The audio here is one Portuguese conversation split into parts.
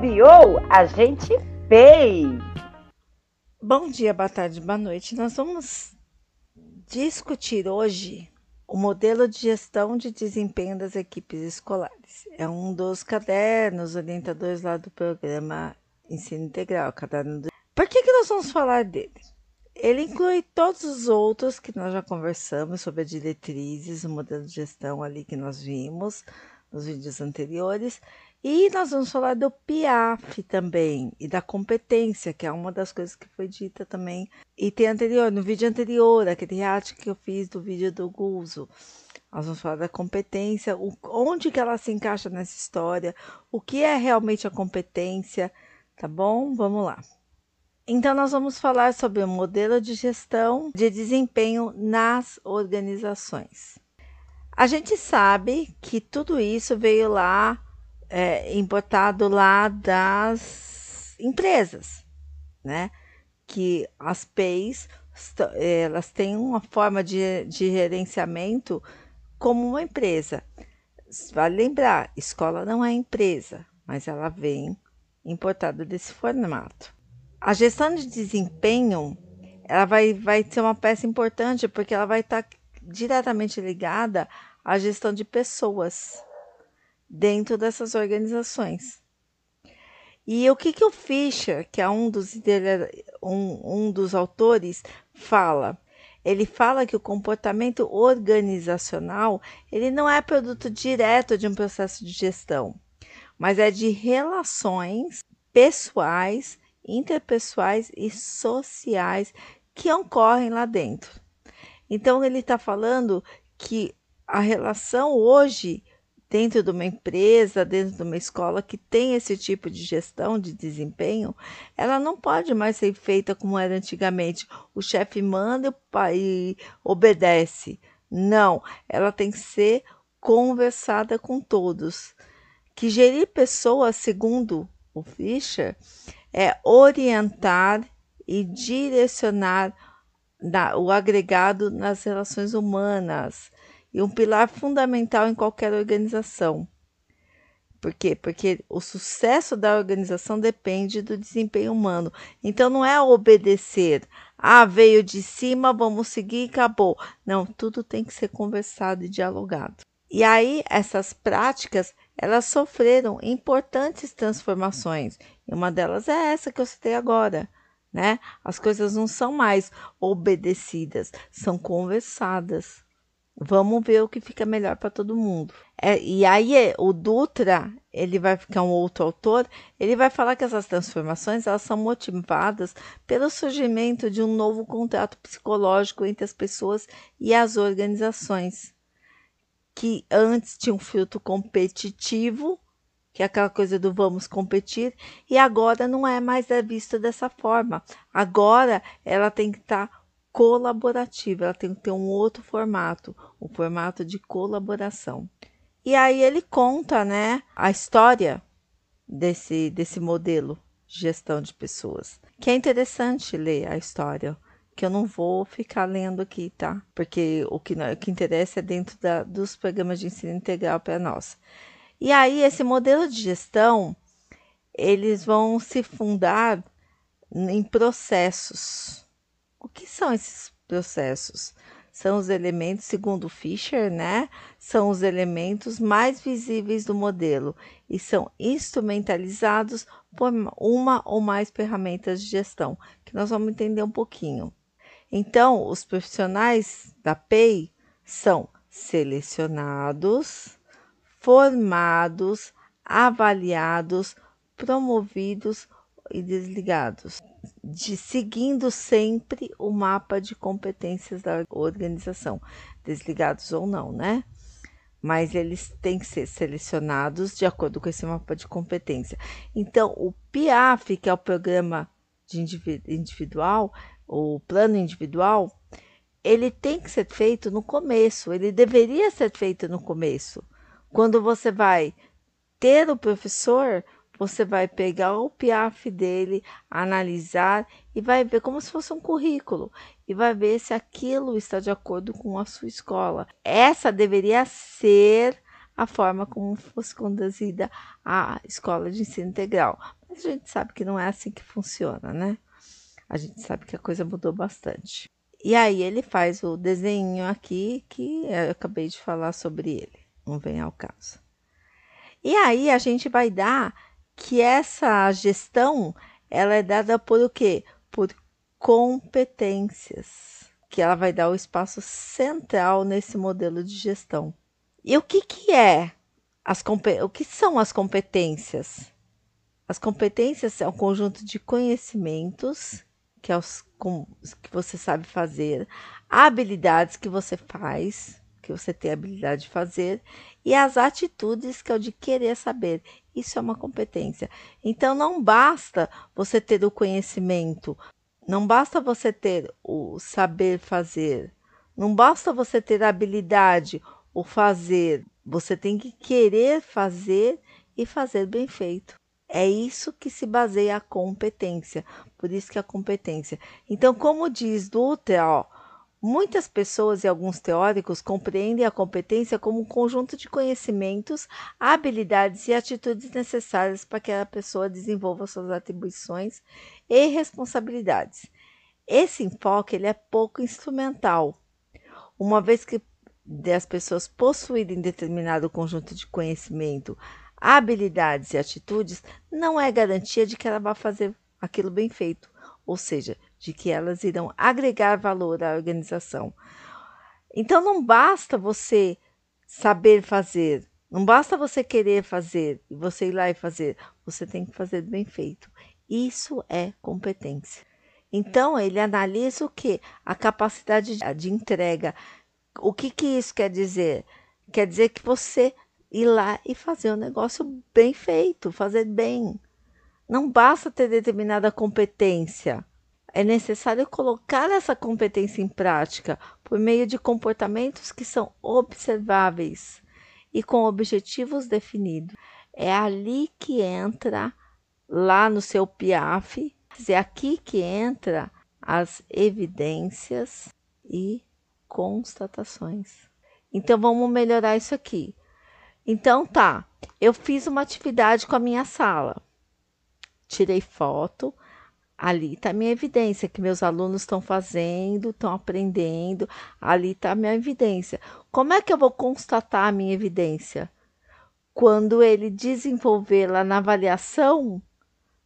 Biou, a gente fez! Bom dia, boa tarde, boa noite. Nós vamos discutir hoje o modelo de gestão de desempenho das equipes escolares. É um dos cadernos orientadores lá do programa Ensino Integral. Caderno do... Por que, que nós vamos falar dele? Ele inclui todos os outros que nós já conversamos sobre as diretrizes, o modelo de gestão ali que nós vimos nos vídeos anteriores. E nós vamos falar do PIAF também e da competência, que é uma das coisas que foi dita também. E tem anterior, no vídeo anterior, aquele react que eu fiz do vídeo do Guzo. Nós vamos falar da competência, o, onde que ela se encaixa nessa história, o que é realmente a competência, tá bom? Vamos lá. Então, nós vamos falar sobre o modelo de gestão de desempenho nas organizações. A gente sabe que tudo isso veio lá, é, importado lá das empresas, né? Que as PEIs, elas têm uma forma de, de gerenciamento como uma empresa. Vale lembrar, escola não é empresa, mas ela vem importada desse formato. A gestão de desempenho, ela vai, vai ser uma peça importante porque ela vai estar diretamente ligada à gestão de pessoas dentro dessas organizações. E o que, que o Fischer, que é um dos, um, um dos autores, fala? Ele fala que o comportamento organizacional ele não é produto direto de um processo de gestão, mas é de relações pessoais interpessoais e sociais que ocorrem lá dentro. Então, ele está falando que a relação hoje, dentro de uma empresa, dentro de uma escola que tem esse tipo de gestão de desempenho, ela não pode mais ser feita como era antigamente. O chefe manda e obedece. Não, ela tem que ser conversada com todos. Que gerir pessoas, segundo o Fischer, é orientar e direcionar o agregado nas relações humanas e um pilar fundamental em qualquer organização. Por quê? Porque o sucesso da organização depende do desempenho humano. Então não é obedecer. Ah, veio de cima, vamos seguir e acabou. Não, tudo tem que ser conversado e dialogado. E aí essas práticas, elas sofreram importantes transformações e uma delas é essa que eu citei agora, né? As coisas não são mais obedecidas, são conversadas. Vamos ver o que fica melhor para todo mundo. É, e aí o Dutra, ele vai ficar um outro autor, ele vai falar que essas transformações elas são motivadas pelo surgimento de um novo contrato psicológico entre as pessoas e as organizações, que antes tinha um filtro competitivo que é aquela coisa do vamos competir, e agora não é mais vista dessa forma. Agora ela tem que estar tá colaborativa, ela tem que ter um outro formato, o formato de colaboração. E aí ele conta, né, a história desse desse modelo de gestão de pessoas. Que é interessante ler a história, que eu não vou ficar lendo aqui, tá? Porque o que, o que interessa é dentro da, dos programas de ensino integral para nós. E aí esse modelo de gestão, eles vão se fundar em processos. O que são esses processos? São os elementos, segundo Fischer, né? São os elementos mais visíveis do modelo e são instrumentalizados por uma ou mais ferramentas de gestão, que nós vamos entender um pouquinho. Então, os profissionais da PEI são selecionados, formados, avaliados, promovidos e desligados, de, seguindo sempre o mapa de competências da organização, desligados ou não, né? Mas eles têm que ser selecionados de acordo com esse mapa de competência. Então, o PIAF, que é o programa de individual, o plano individual, ele tem que ser feito no começo, ele deveria ser feito no começo quando você vai ter o professor, você vai pegar o PIAF dele, analisar e vai ver como se fosse um currículo e vai ver se aquilo está de acordo com a sua escola. Essa deveria ser a forma como fosse conduzida a escola de ensino integral. Mas a gente sabe que não é assim que funciona, né? A gente sabe que a coisa mudou bastante. E aí ele faz o desenho aqui que eu acabei de falar sobre ele, não vem ao caso. E aí a gente vai dar que essa gestão ela é dada por o quê? Por competências, que ela vai dar o espaço central nesse modelo de gestão. E o que, que é as o que são as competências? As competências é um conjunto de conhecimentos que, é os, com, que você sabe fazer, habilidades que você faz, que você tem habilidade de fazer, e as atitudes que é o de querer saber. Isso é uma competência. Então não basta você ter o conhecimento, não basta você ter o saber fazer, não basta você ter a habilidade, o fazer. Você tem que querer fazer e fazer bem feito. É isso que se baseia a competência. Por isso que a competência. Então, como diz Dutra, ó, Muitas pessoas e alguns teóricos compreendem a competência como um conjunto de conhecimentos, habilidades e atitudes necessárias para que a pessoa desenvolva suas atribuições e responsabilidades. Esse enfoque ele é pouco instrumental, uma vez que as pessoas possuírem determinado conjunto de conhecimento, habilidades e atitudes, não é garantia de que ela vá fazer aquilo bem feito, ou seja, de que elas irão agregar valor à organização. Então não basta você saber fazer, não basta você querer fazer e você ir lá e fazer, você tem que fazer bem feito. Isso é competência. Então ele analisa o que? A capacidade de entrega. O que, que isso quer dizer? Quer dizer que você ir lá e fazer o um negócio bem feito, fazer bem. Não basta ter determinada competência. É necessário colocar essa competência em prática por meio de comportamentos que são observáveis e com objetivos definidos. É ali que entra, lá no seu PIAF, é aqui que entra as evidências e constatações. Então vamos melhorar isso aqui. Então tá, eu fiz uma atividade com a minha sala. Tirei foto, ali está a minha evidência que meus alunos estão fazendo, estão aprendendo, ali está a minha evidência. Como é que eu vou constatar a minha evidência? Quando ele desenvolver lá na avaliação,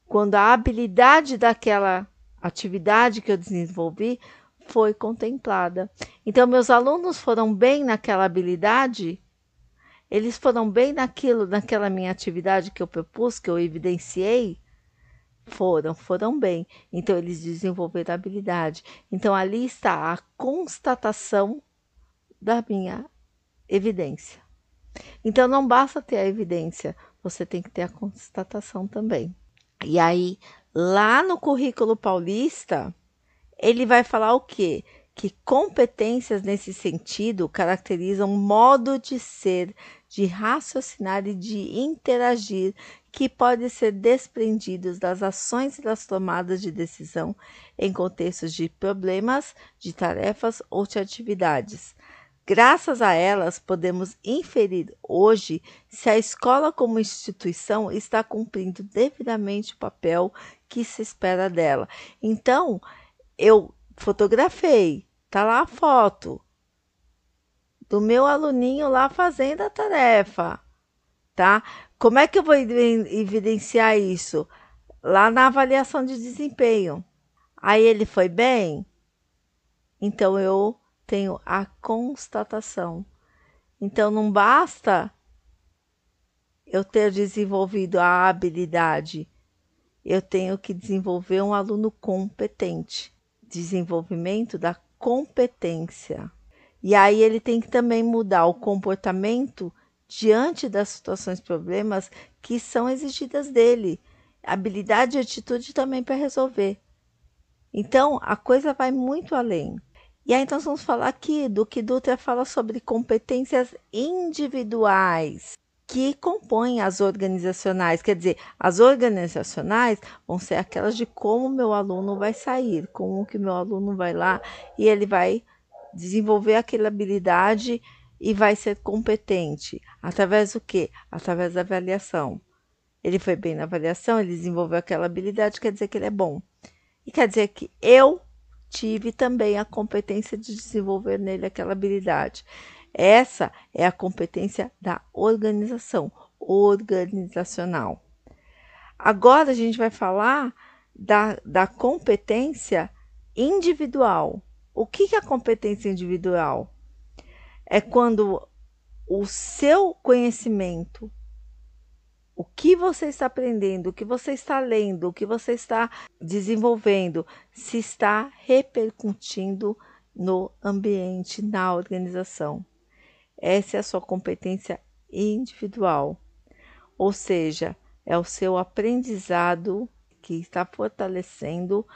quando a habilidade daquela atividade que eu desenvolvi foi contemplada. Então, meus alunos foram bem naquela habilidade, eles foram bem naquilo, naquela minha atividade que eu propus, que eu evidenciei, foram, foram bem. Então, eles desenvolveram habilidade. Então, ali está a constatação da minha evidência. Então, não basta ter a evidência, você tem que ter a constatação também. E aí, lá no currículo paulista, ele vai falar o quê? Que competências nesse sentido caracterizam modo de ser, de raciocinar e de interagir que podem ser desprendidos das ações e das tomadas de decisão em contextos de problemas, de tarefas ou de atividades. Graças a elas, podemos inferir hoje se a escola, como instituição, está cumprindo devidamente o papel que se espera dela. Então, eu fotografei, tá lá a foto do meu aluninho lá fazendo a tarefa, tá? Como é que eu vou evidenciar isso? Lá na avaliação de desempenho. Aí ele foi bem? Então eu tenho a constatação. Então não basta eu ter desenvolvido a habilidade, eu tenho que desenvolver um aluno competente. Desenvolvimento da competência. E aí ele tem que também mudar o comportamento diante das situações problemas que são exigidas dele, habilidade e atitude também para resolver. Então, a coisa vai muito além. E aí, então, vamos falar aqui do que Dutra fala sobre competências individuais que compõem as organizacionais. Quer dizer, as organizacionais vão ser aquelas de como meu aluno vai sair, como que meu aluno vai lá e ele vai desenvolver aquela habilidade e vai ser competente. Através do quê? Através da avaliação. Ele foi bem na avaliação, ele desenvolveu aquela habilidade, quer dizer que ele é bom. E quer dizer que eu tive também a competência de desenvolver nele aquela habilidade. Essa é a competência da organização, organizacional. Agora a gente vai falar da, da competência individual. O que, é a competência individual? É quando o seu conhecimento, o que você está aprendendo, o que você está lendo, o que você está desenvolvendo, se está repercutindo no ambiente, na organização. Essa é a sua competência individual. Ou seja, é o seu aprendizado que está fortalecendo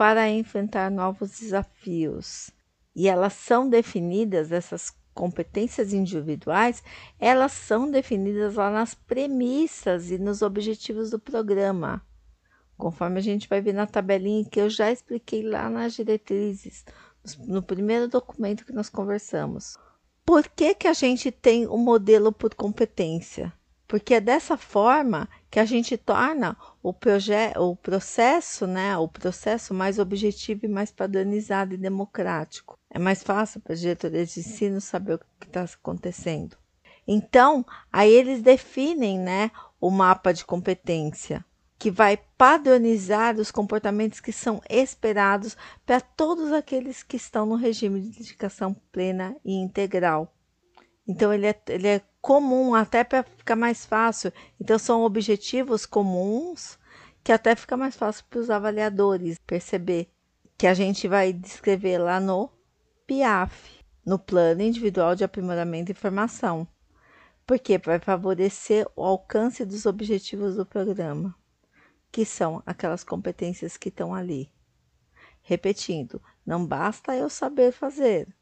para enfrentar novos desafios. E elas são definidas, essas competências individuais, elas são definidas lá nas premissas e nos objetivos do programa. Conforme a gente vai ver na tabelinha que eu já expliquei lá nas diretrizes, no primeiro documento que nós conversamos. Por que, que a gente tem o um modelo por competência? Porque é dessa forma que a gente torna o, o processo, né, o processo mais objetivo e mais padronizado e democrático. É mais fácil para a diretoria de ensino saber o que está acontecendo. Então, aí eles definem né, o mapa de competência, que vai padronizar os comportamentos que são esperados para todos aqueles que estão no regime de dedicação plena e integral. Então, ele é, ele é comum, até para ficar mais fácil. Então, são objetivos comuns que até fica mais fácil para os avaliadores perceber que a gente vai descrever lá no PIAF, no Plano Individual de Aprimoramento e Formação, porque vai favorecer o alcance dos objetivos do programa, que são aquelas competências que estão ali. Repetindo, não basta eu saber fazer,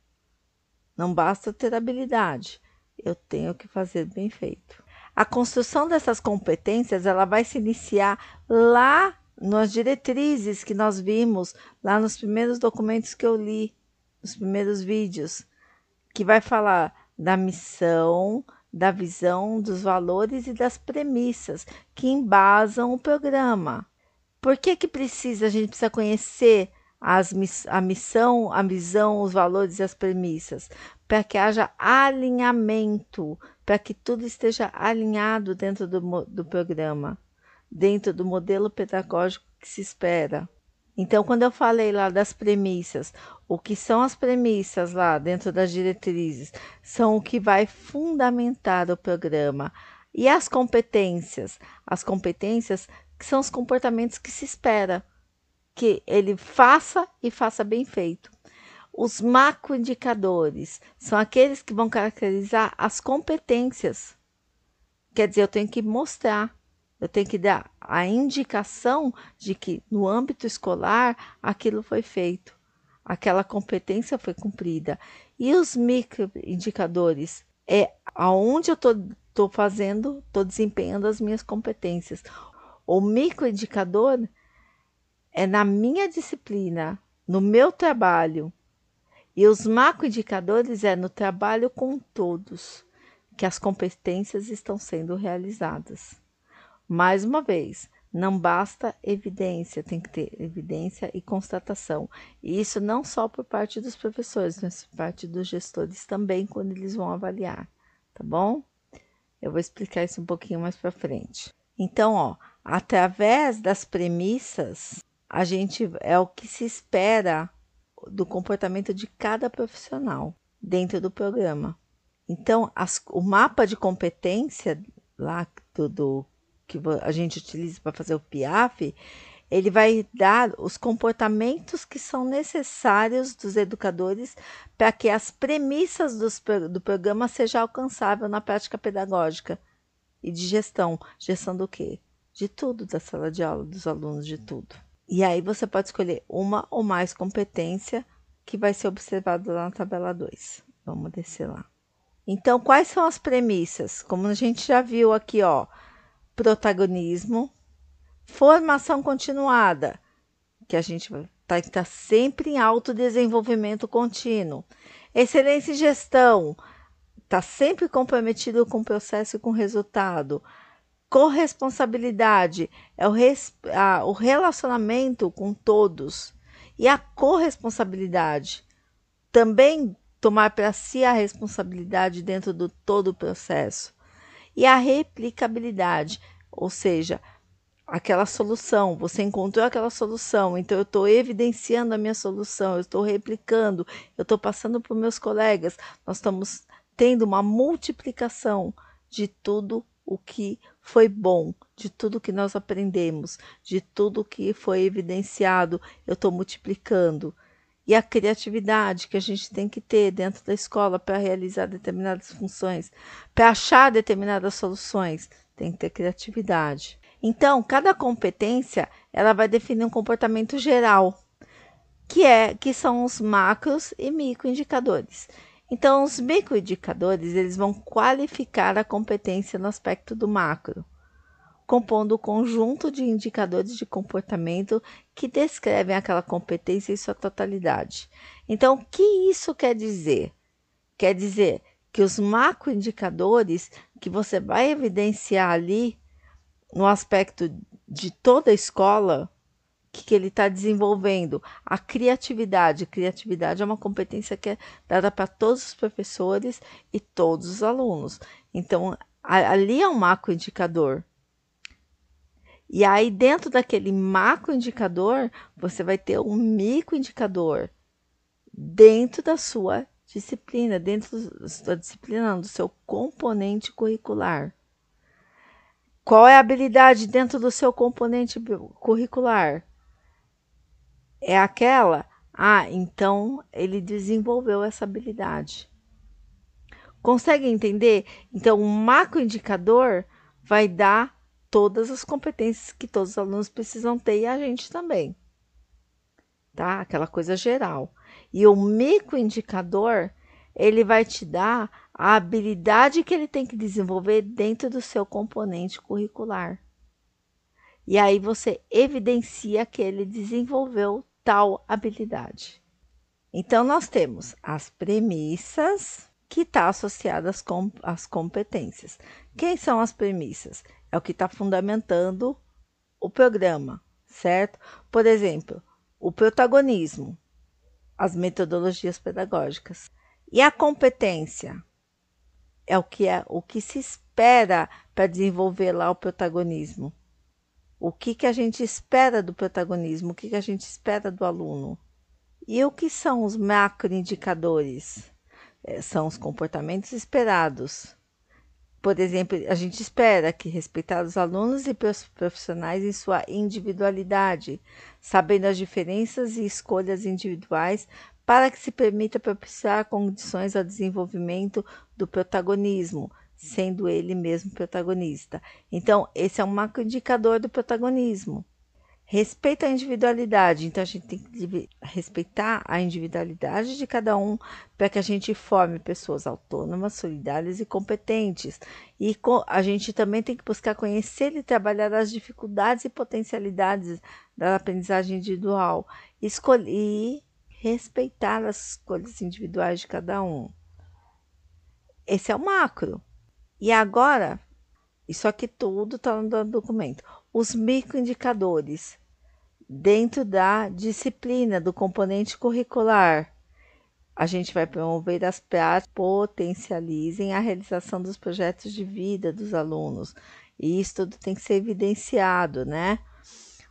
não basta ter habilidade, eu tenho que fazer bem feito. A construção dessas competências ela vai se iniciar lá nas diretrizes que nós vimos, lá nos primeiros documentos que eu li, nos primeiros vídeos, que vai falar da missão, da visão, dos valores e das premissas que embasam o programa. Por que que precisa a gente precisa conhecer as, a missão, a visão, os valores e as premissas? para que haja alinhamento, para que tudo esteja alinhado dentro do, do programa, dentro do modelo pedagógico que se espera. Então, quando eu falei lá das premissas, o que são as premissas lá dentro das diretrizes? São o que vai fundamentar o programa. E as competências? As competências são os comportamentos que se espera que ele faça e faça bem feito. Os macroindicadores são aqueles que vão caracterizar as competências. Quer dizer, eu tenho que mostrar, eu tenho que dar a indicação de que no âmbito escolar aquilo foi feito, aquela competência foi cumprida. E os microindicadores é aonde eu estou fazendo, estou desempenhando as minhas competências. O microindicador é na minha disciplina, no meu trabalho, e os macroindicadores é no trabalho com todos que as competências estão sendo realizadas. Mais uma vez, não basta evidência, tem que ter evidência e constatação. E isso não só por parte dos professores, mas por parte dos gestores também, quando eles vão avaliar, tá bom? Eu vou explicar isso um pouquinho mais para frente. Então, ó, através das premissas, a gente é o que se espera do comportamento de cada profissional dentro do programa. Então, as, o mapa de competência lá do, do que a gente utiliza para fazer o PIAF, ele vai dar os comportamentos que são necessários dos educadores para que as premissas dos, do programa sejam alcançáveis na prática pedagógica e de gestão. Gestão do quê? De tudo da sala de aula, dos alunos, de tudo. E aí você pode escolher uma ou mais competência que vai ser observado lá na tabela 2. Vamos descer lá. Então, quais são as premissas? Como a gente já viu aqui, ó, protagonismo, formação continuada, que a gente vai tá, sempre em autodesenvolvimento contínuo, excelência em gestão, está sempre comprometido com o processo e com o resultado. Corresponsabilidade é o, res, a, o relacionamento com todos. E a corresponsabilidade também tomar para si a responsabilidade dentro do todo o processo. E a replicabilidade, ou seja, aquela solução, você encontrou aquela solução, então eu estou evidenciando a minha solução, eu estou replicando, eu estou passando para os meus colegas, nós estamos tendo uma multiplicação de tudo o que foi bom, de tudo que nós aprendemos, de tudo que foi evidenciado, eu estou multiplicando e a criatividade que a gente tem que ter dentro da escola para realizar determinadas funções, para achar determinadas soluções, tem que ter criatividade. Então, cada competência ela vai definir um comportamento geral, que é que são os macros e microindicadores. Então, os microindicadores eles vão qualificar a competência no aspecto do macro compondo o conjunto de indicadores de comportamento que descrevem aquela competência em sua totalidade. Então, o que isso quer dizer? Quer dizer que os macroindicadores que você vai evidenciar ali no aspecto de toda a escola, que, ele está desenvolvendo, a criatividade. Criatividade é uma competência que é dada para todos os professores e todos os alunos. Então, ali é um macroindicador. E aí, dentro daquele macro indicador, você vai ter um micro indicador dentro da sua disciplina, dentro da sua disciplina, do seu componente curricular. Qual é a habilidade dentro do seu componente curricular? É aquela? Ah, então ele desenvolveu essa habilidade. Consegue entender? Então, o macro indicador vai dar todas as competências que todos os alunos precisam ter e a gente também. Tá? Aquela coisa geral. E o microindicador, ele vai te dar a habilidade que ele tem que desenvolver dentro do seu componente curricular. E aí você evidencia que ele desenvolveu tal habilidade. Então nós temos as premissas que estão tá associadas com as competências. Quem são as premissas? é o que está fundamentando o programa, certo? Por exemplo, o protagonismo, as metodologias pedagógicas e a competência é o que é o que se espera para desenvolver lá o protagonismo. O que, que a gente espera do protagonismo? O que, que a gente espera do aluno? E o que são os macroindicadores? É, são os comportamentos esperados por exemplo, a gente espera que respeitar os alunos e profissionais em sua individualidade, sabendo as diferenças e escolhas individuais para que se permita propiciar condições ao desenvolvimento do protagonismo, sendo ele mesmo protagonista. Então, esse é um macro indicador do protagonismo. Respeito à individualidade. Então, a gente tem que respeitar a individualidade de cada um para que a gente forme pessoas autônomas, solidárias e competentes. E a gente também tem que buscar conhecer e trabalhar as dificuldades e potencialidades da aprendizagem individual. Escolher e respeitar as escolhas individuais de cada um. Esse é o macro. E agora, isso aqui tudo está no documento os microindicadores dentro da disciplina do componente curricular. A gente vai promover as práticas potencializem a realização dos projetos de vida dos alunos. E isso tudo tem que ser evidenciado, né?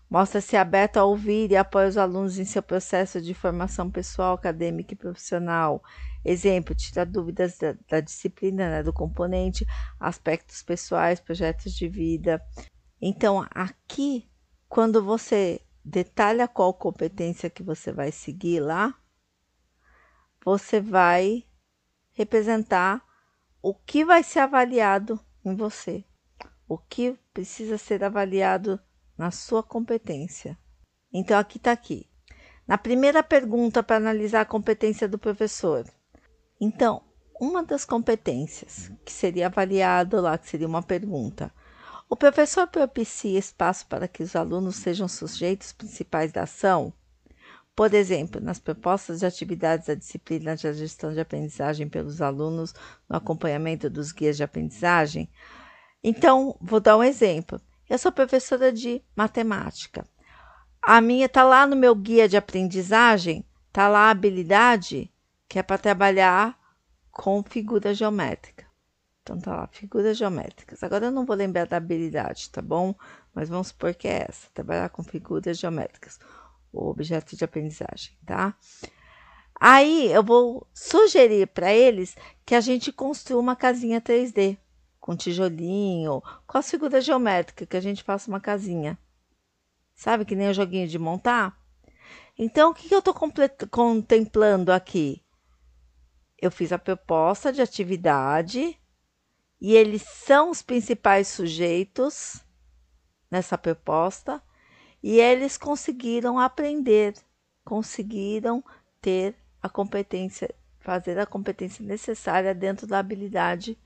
Mostra-se aberto a ouvir e apoia os alunos em seu processo de formação pessoal, acadêmica e profissional. Exemplo, tira dúvidas da, da disciplina, né, do componente, aspectos pessoais, projetos de vida, então, aqui, quando você detalha qual competência que você vai seguir lá, você vai representar o que vai ser avaliado em você, o que precisa ser avaliado na sua competência. Então, aqui está aqui. Na primeira pergunta para analisar a competência do professor. Então, uma das competências que seria avaliado lá, que seria uma pergunta, o professor propicia espaço para que os alunos sejam sujeitos principais da ação? Por exemplo, nas propostas de atividades da disciplina de gestão de aprendizagem pelos alunos no acompanhamento dos guias de aprendizagem. Então, vou dar um exemplo. Eu sou professora de matemática. A minha está lá no meu guia de aprendizagem, está lá a habilidade que é para trabalhar com figura geométrica. Então tá lá, figuras geométricas. Agora eu não vou lembrar da habilidade, tá bom? Mas vamos supor que é essa, trabalhar com figuras geométricas o objeto de aprendizagem, tá? Aí eu vou sugerir para eles que a gente construa uma casinha 3D com tijolinho, com a figura geométrica, que a gente faça uma casinha. Sabe que nem o joguinho de montar? Então, o que, que eu estou contemplando aqui? Eu fiz a proposta de atividade e eles são os principais sujeitos nessa proposta e eles conseguiram aprender, conseguiram ter a competência, fazer a competência necessária dentro da habilidade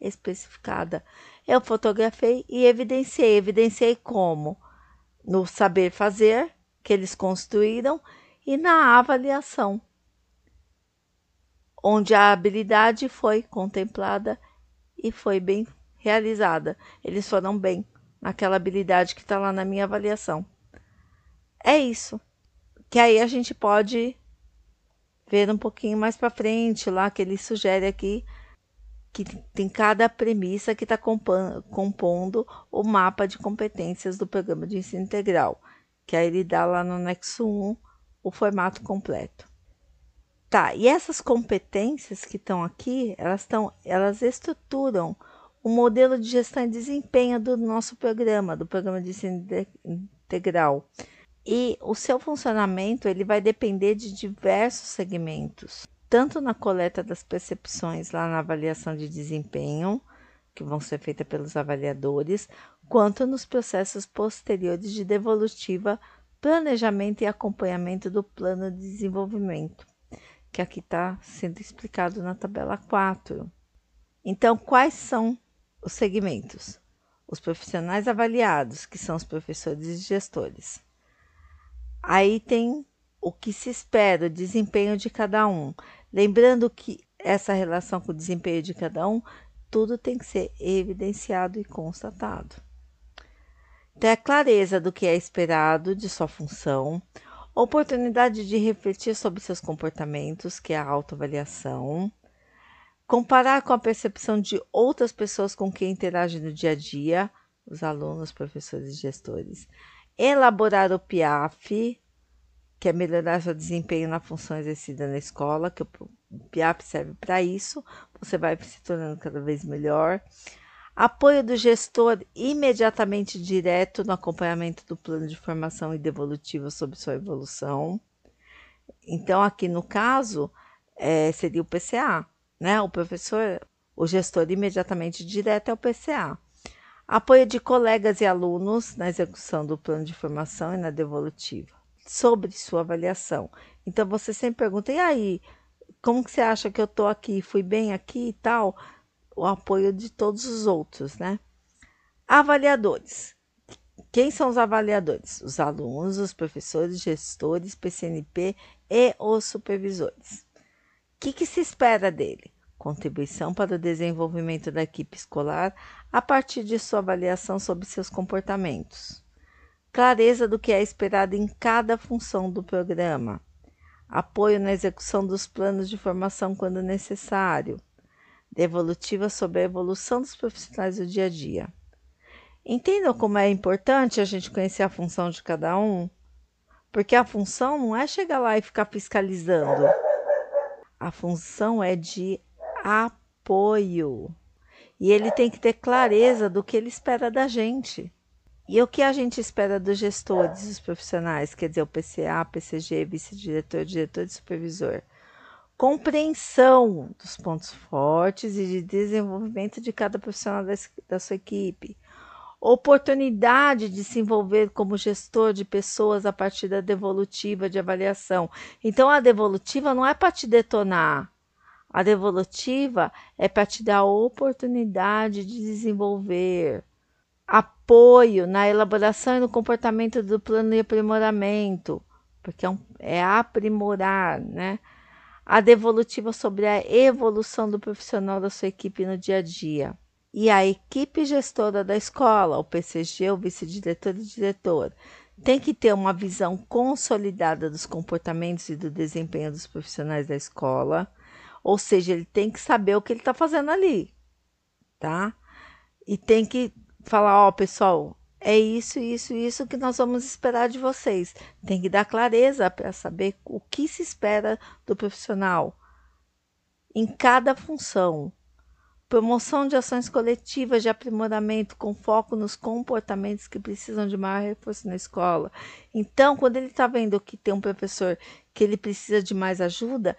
especificada. Eu fotografei e evidenciei. Evidenciei como? No saber fazer, que eles construíram, e na avaliação, onde a habilidade foi contemplada e foi bem realizada. Eles foram bem naquela habilidade que está lá na minha avaliação. É isso. Que aí a gente pode ver um pouquinho mais para frente lá que ele sugere aqui que tem cada premissa que está compondo o mapa de competências do programa de ensino integral, que aí ele dá lá no anexo 1 o formato completo. Tá, e essas competências que estão aqui, elas estão, elas estruturam o modelo de gestão e desempenho do nosso programa, do programa de ensino integral. E o seu funcionamento ele vai depender de diversos segmentos, tanto na coleta das percepções lá na avaliação de desempenho, que vão ser feitas pelos avaliadores, quanto nos processos posteriores de devolutiva, planejamento e acompanhamento do plano de desenvolvimento, que aqui está sendo explicado na tabela 4. Então, quais são os segmentos? Os profissionais avaliados, que são os professores e gestores Aí tem o que se espera, o desempenho de cada um. Lembrando que essa relação com o desempenho de cada um, tudo tem que ser evidenciado e constatado. Ter a clareza do que é esperado de sua função, oportunidade de refletir sobre seus comportamentos, que é a autoavaliação, comparar com a percepção de outras pessoas com quem interage no dia a dia, os alunos, professores e gestores, elaborar o PIAF, que é melhorar seu desempenho na função exercida na escola, que o PIAF serve para isso, você vai se tornando cada vez melhor. Apoio do gestor imediatamente direto no acompanhamento do plano de formação e devolutiva sobre sua evolução. Então, aqui no caso, é, seria o PCA, né? O professor, o gestor imediatamente direto é o PCA. Apoio de colegas e alunos na execução do plano de formação e na devolutiva. Sobre sua avaliação. Então, você sempre pergunta, e aí, como que você acha que eu estou aqui? Fui bem aqui e tal? O apoio de todos os outros, né? Avaliadores. Quem são os avaliadores? Os alunos, os professores, gestores, PCNP e os supervisores. O que, que se espera dele? contribuição para o desenvolvimento da equipe escolar a partir de sua avaliação sobre seus comportamentos, clareza do que é esperado em cada função do programa, apoio na execução dos planos de formação quando necessário, devolutiva sobre a evolução dos profissionais do dia a dia. Entendam como é importante a gente conhecer a função de cada um? Porque a função não é chegar lá e ficar fiscalizando. A função é de apoio. E ele tem que ter clareza do que ele espera da gente. E o que a gente espera dos gestores, dos profissionais, quer dizer, o PCA, PCG, vice-diretor, diretor e supervisor. Compreensão dos pontos fortes e de desenvolvimento de cada profissional da, sua equipe. Oportunidade de se envolver como gestor de pessoas a partir da devolutiva de avaliação. Então, a devolutiva não é para te detonar, a devolutiva é para te dar a oportunidade de desenvolver apoio na elaboração e no comportamento do plano de aprimoramento, porque é, um, é aprimorar, né? A devolutiva sobre a evolução do profissional da sua equipe no dia a dia. E a equipe gestora da escola, o PCG, o vice-diretor e diretor, tem que ter uma visão consolidada dos comportamentos e do desempenho dos profissionais da escola, ou seja, ele tem que saber o que ele está fazendo ali, tá? E tem que falar, ó, pessoal, é isso, isso, isso que nós vamos esperar de vocês. Tem que dar clareza para saber o que se espera do profissional em cada função. Promoção de ações coletivas de aprimoramento com foco nos comportamentos que precisam de maior reforço na escola. Então, quando ele está vendo que tem um professor que ele precisa de mais ajuda,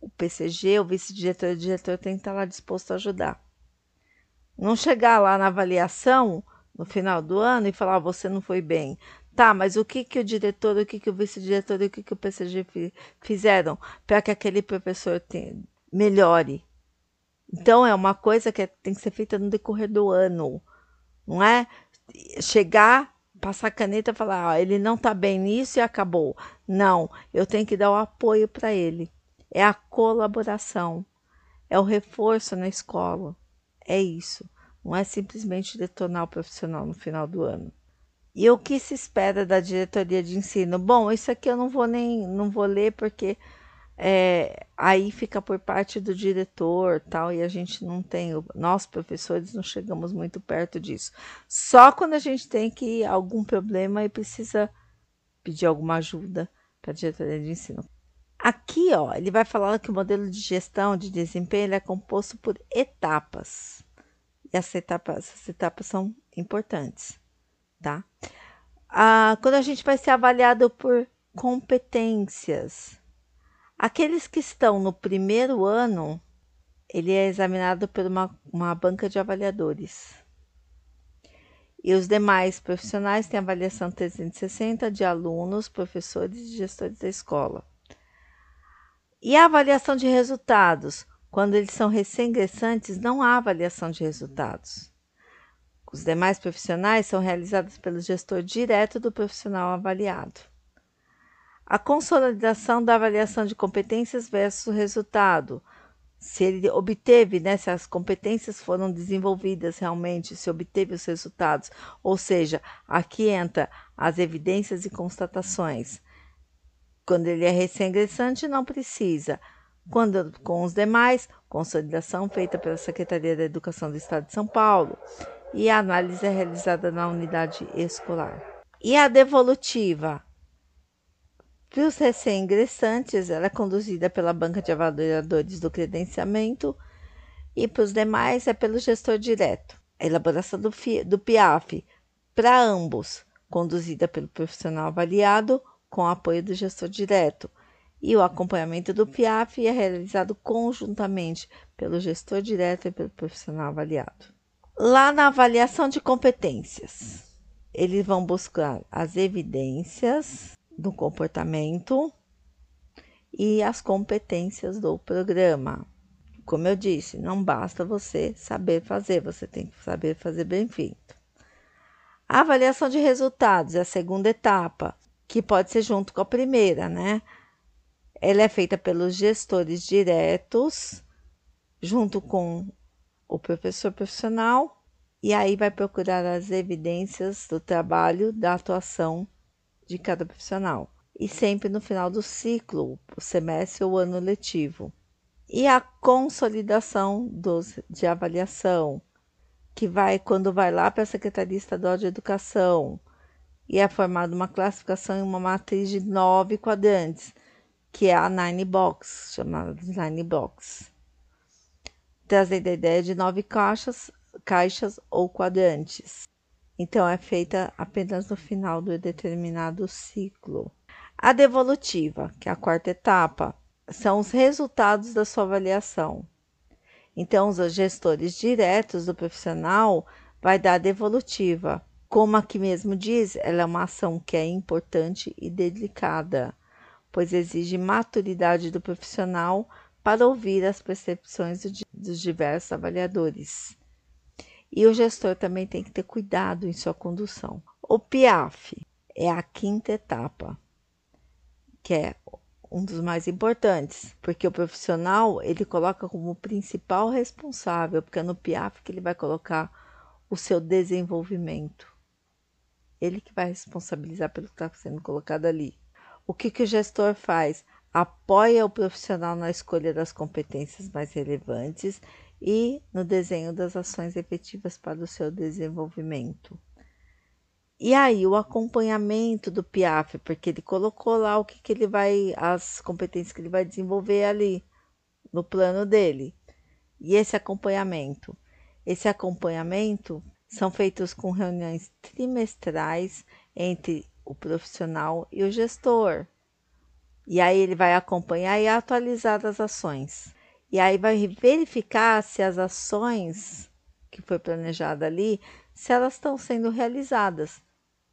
o PCG, o vice-diretor e o diretor tem que estar lá disposto a ajudar. Não chegar lá na avaliação no final do ano e falar, ah, você não foi bem. Tá, mas o que, que o diretor, o que, que o vice-diretor e o que, que o PCG fizeram para que aquele professor melhore? Então, é uma coisa que é, tem que ser feita no decorrer do ano, não é? Chegar, passar a caneta e falar, ah, ele não está bem nisso e acabou. Não, eu tenho que dar o apoio para ele. É a colaboração, é o reforço na escola. É isso. Não é simplesmente detonar o profissional no final do ano. E o que se espera da diretoria de ensino? Bom, isso aqui eu não vou nem não vou ler porque é, aí fica por parte do diretor tal e a gente não tem nós professores não chegamos muito perto disso só quando a gente tem que algum problema e precisa pedir alguma ajuda para a diretoria de ensino aqui ó ele vai falar que o modelo de gestão de desempenho é composto por etapas e essas etapas, essas etapas são importantes, tá? Ah, quando a gente vai ser avaliado por competências, aqueles que estão no primeiro ano, ele é examinado por uma, uma banca de avaliadores. E os demais profissionais têm avaliação 360 de alunos, professores e gestores da escola. E a avaliação de resultados, quando eles são recém-ingressantes, não há avaliação de resultados. Os demais profissionais são realizados pelo gestor direto do profissional avaliado. A consolidação da avaliação de competências versus resultado. Se ele obteve, né, se as competências foram desenvolvidas realmente, se obteve os resultados, ou seja, aqui entra as evidências e constatações. Quando ele é recém-ingressante, não precisa. Quando com os demais, consolidação feita pela Secretaria da Educação do Estado de São Paulo e a análise é realizada na unidade escolar. E a devolutiva? Para os recém-ingressantes, ela é conduzida pela banca de avaliadores do credenciamento e para os demais é pelo gestor direto. A elaboração do, do PIAF para ambos, conduzida pelo profissional avaliado com apoio do gestor direto e o acompanhamento do PIAF é realizado conjuntamente pelo gestor direto e pelo profissional avaliado. Lá na avaliação de competências, eles vão buscar as evidências do comportamento e as competências do programa. Como eu disse, não basta você saber fazer, você tem que saber fazer bem feito. A avaliação de resultados é a segunda etapa, que pode ser junto com a primeira, né? Ela é feita pelos gestores diretos, junto com o professor profissional, e aí vai procurar as evidências do trabalho, da atuação de cada profissional. E sempre no final do ciclo, o semestre ou ano letivo. E a consolidação dos, de avaliação, que vai quando vai lá para a Secretaria Estadual de Educação, e é formada uma classificação em uma matriz de nove quadrantes que é a Nine Box, chamada Nine Box. Trazendo a ideia de nove caixas, caixas ou quadrantes. Então, é feita apenas no final do determinado ciclo. A devolutiva, que é a quarta etapa, são os resultados da sua avaliação. Então, os gestores diretos do profissional vai dar a devolutiva. Como aqui mesmo diz, ela é uma ação que é importante e delicada pois exige maturidade do profissional para ouvir as percepções dos diversos avaliadores. E o gestor também tem que ter cuidado em sua condução. O PIAF é a quinta etapa, que é um dos mais importantes, porque o profissional ele coloca como principal responsável, porque é no PIAF que ele vai colocar o seu desenvolvimento. Ele que vai responsabilizar pelo que está sendo colocado ali. O que, que o gestor faz? Apoia o profissional na escolha das competências mais relevantes e no desenho das ações efetivas para o seu desenvolvimento. E aí, o acompanhamento do PIAF, porque ele colocou lá o que, que ele vai, as competências que ele vai desenvolver ali no plano dele. E esse acompanhamento? Esse acompanhamento são feitos com reuniões trimestrais entre o profissional e o gestor. E aí ele vai acompanhar e atualizar as ações. E aí vai verificar se as ações que foi planejada ali, se elas estão sendo realizadas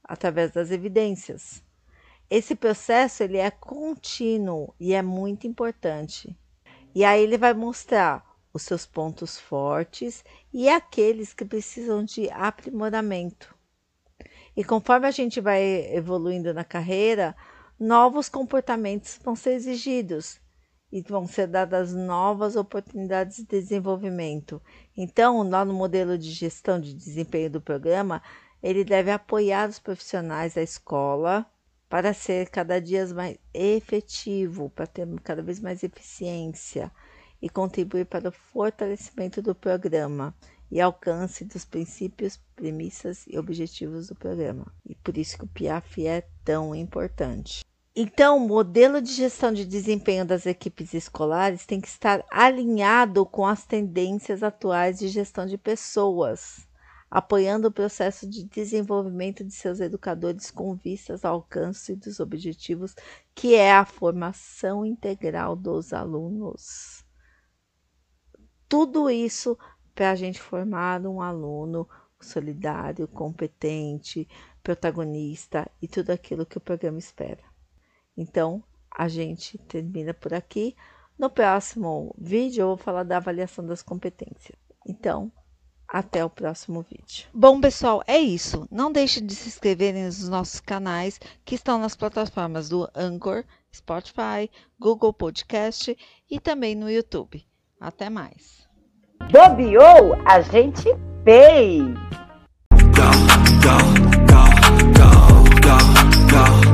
através das evidências. Esse processo ele é contínuo e é muito importante. E aí ele vai mostrar os seus pontos fortes e aqueles que precisam de aprimoramento. E conforme a gente vai evoluindo na carreira, novos comportamentos vão ser exigidos e vão ser dadas novas oportunidades de desenvolvimento. Então, lá no modelo de gestão de desempenho do programa, ele deve apoiar os profissionais da escola para ser cada dia mais efetivo, para ter cada vez mais eficiência e contribuir para o fortalecimento do programa e alcance dos princípios, premissas e objetivos do programa. E por isso que o PIAF é tão importante. Então, o modelo de gestão de desempenho das equipes escolares tem que estar alinhado com as tendências atuais de gestão de pessoas apoiando o processo de desenvolvimento de seus educadores com vistas ao alcance dos objetivos, que é a formação integral dos alunos. Tudo isso para a gente formar um aluno solidário, competente, protagonista e tudo aquilo que o programa espera. Então, a gente termina por aqui. No próximo vídeo, eu vou falar da avaliação das competências. Então, até o próximo vídeo. Bom, pessoal, é isso. Não deixe de se inscrever nos nossos canais que estão nas plataformas do Anchor, Spotify, Google Podcast e também no YouTube. Até mais. Bobeou, a gente fez! Go, go, go,